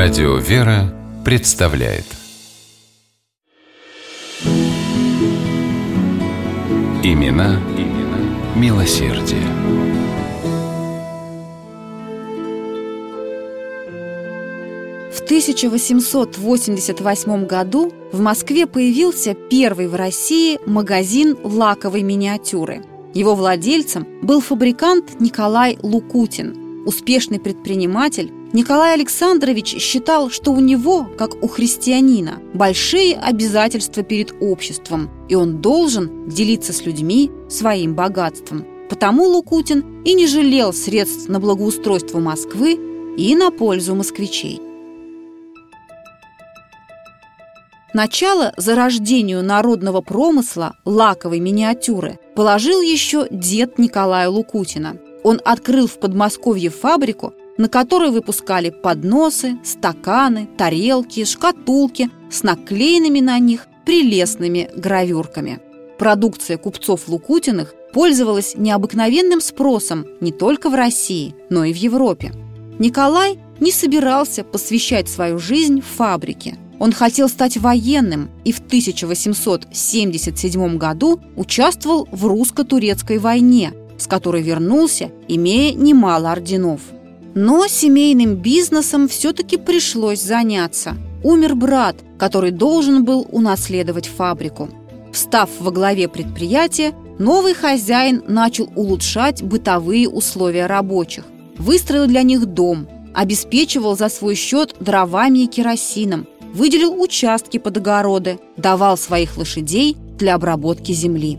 Радио «Вера» представляет Имена, имена милосердие. В 1888 году в Москве появился первый в России магазин лаковой миниатюры. Его владельцем был фабрикант Николай Лукутин, успешный предприниматель, Николай Александрович считал, что у него, как у христианина, большие обязательства перед обществом, и он должен делиться с людьми своим богатством. Потому Лукутин и не жалел средств на благоустройство Москвы и на пользу москвичей. Начало зарождению народного промысла лаковой миниатюры положил еще дед Николая Лукутина. Он открыл в Подмосковье фабрику, на которой выпускали подносы, стаканы, тарелки, шкатулки с наклеенными на них прелестными гравюрками. Продукция купцов Лукутиных пользовалась необыкновенным спросом не только в России, но и в Европе. Николай не собирался посвящать свою жизнь фабрике. Он хотел стать военным и в 1877 году участвовал в русско-турецкой войне, с которой вернулся, имея немало орденов – но семейным бизнесом все-таки пришлось заняться. Умер брат, который должен был унаследовать фабрику. Встав во главе предприятия, новый хозяин начал улучшать бытовые условия рабочих. Выстроил для них дом, обеспечивал за свой счет дровами и керосином, выделил участки под огороды, давал своих лошадей для обработки земли.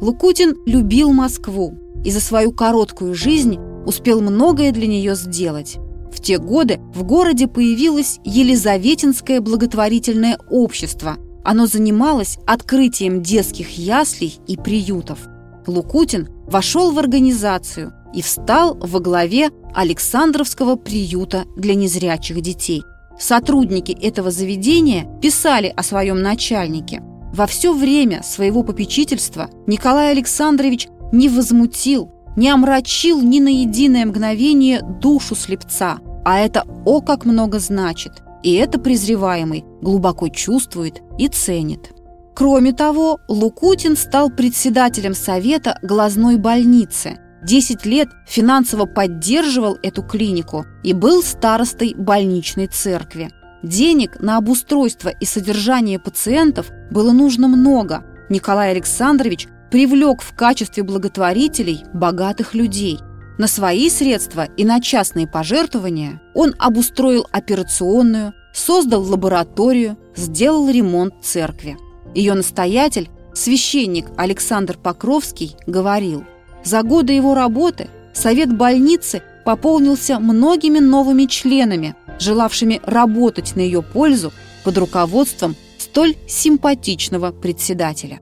Лукутин любил Москву, и за свою короткую жизнь успел многое для нее сделать. В те годы в городе появилось Елизаветинское благотворительное общество. Оно занималось открытием детских яслей и приютов. Лукутин вошел в организацию и встал во главе Александровского приюта для незрячих детей. Сотрудники этого заведения писали о своем начальнике. Во все время своего попечительства Николай Александрович не возмутил, не омрачил ни на единое мгновение душу слепца, а это о как много значит, и это презреваемый глубоко чувствует и ценит. Кроме того, Лукутин стал председателем совета глазной больницы. Десять лет финансово поддерживал эту клинику и был старостой больничной церкви. Денег на обустройство и содержание пациентов было нужно много. Николай Александрович привлек в качестве благотворителей богатых людей. На свои средства и на частные пожертвования он обустроил операционную, создал лабораторию, сделал ремонт церкви. Ее настоятель, священник Александр Покровский, говорил, за годы его работы совет больницы пополнился многими новыми членами, желавшими работать на ее пользу под руководством столь симпатичного председателя.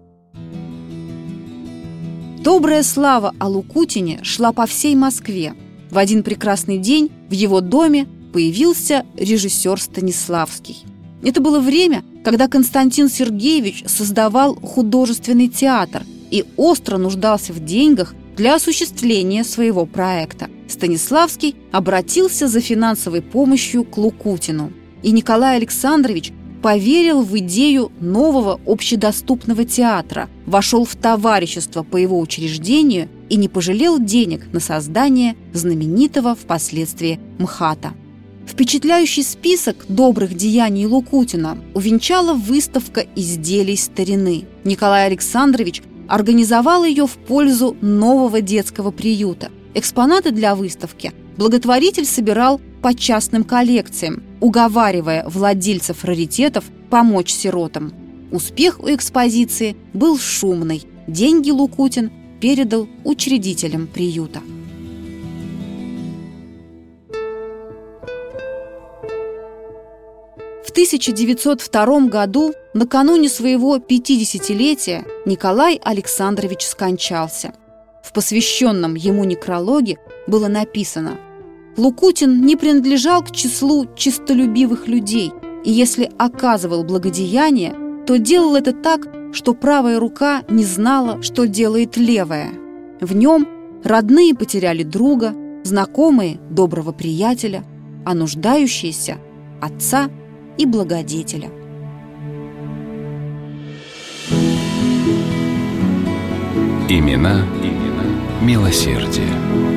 Добрая слава о Лукутине шла по всей Москве. В один прекрасный день в его доме появился режиссер Станиславский. Это было время, когда Константин Сергеевич создавал художественный театр и остро нуждался в деньгах для осуществления своего проекта. Станиславский обратился за финансовой помощью к Лукутину. И Николай Александрович поверил в идею нового общедоступного театра, вошел в товарищество по его учреждению и не пожалел денег на создание знаменитого впоследствии МХАТа. Впечатляющий список добрых деяний Лукутина увенчала выставка изделий старины. Николай Александрович организовал ее в пользу нового детского приюта. Экспонаты для выставки благотворитель собирал по частным коллекциям, уговаривая владельцев раритетов помочь сиротам. Успех у экспозиции был шумный. Деньги Лукутин передал учредителям приюта. 1902 году, накануне своего 50-летия, Николай Александрович скончался. В посвященном ему некрологе было написано Лукутин не принадлежал к числу чистолюбивых людей, и если оказывал благодеяние, то делал это так, что правая рука не знала, что делает левая. В нем родные потеряли друга, знакомые – доброго приятеля, а нуждающиеся – отца и благодетеля. Имена, имена милосердие.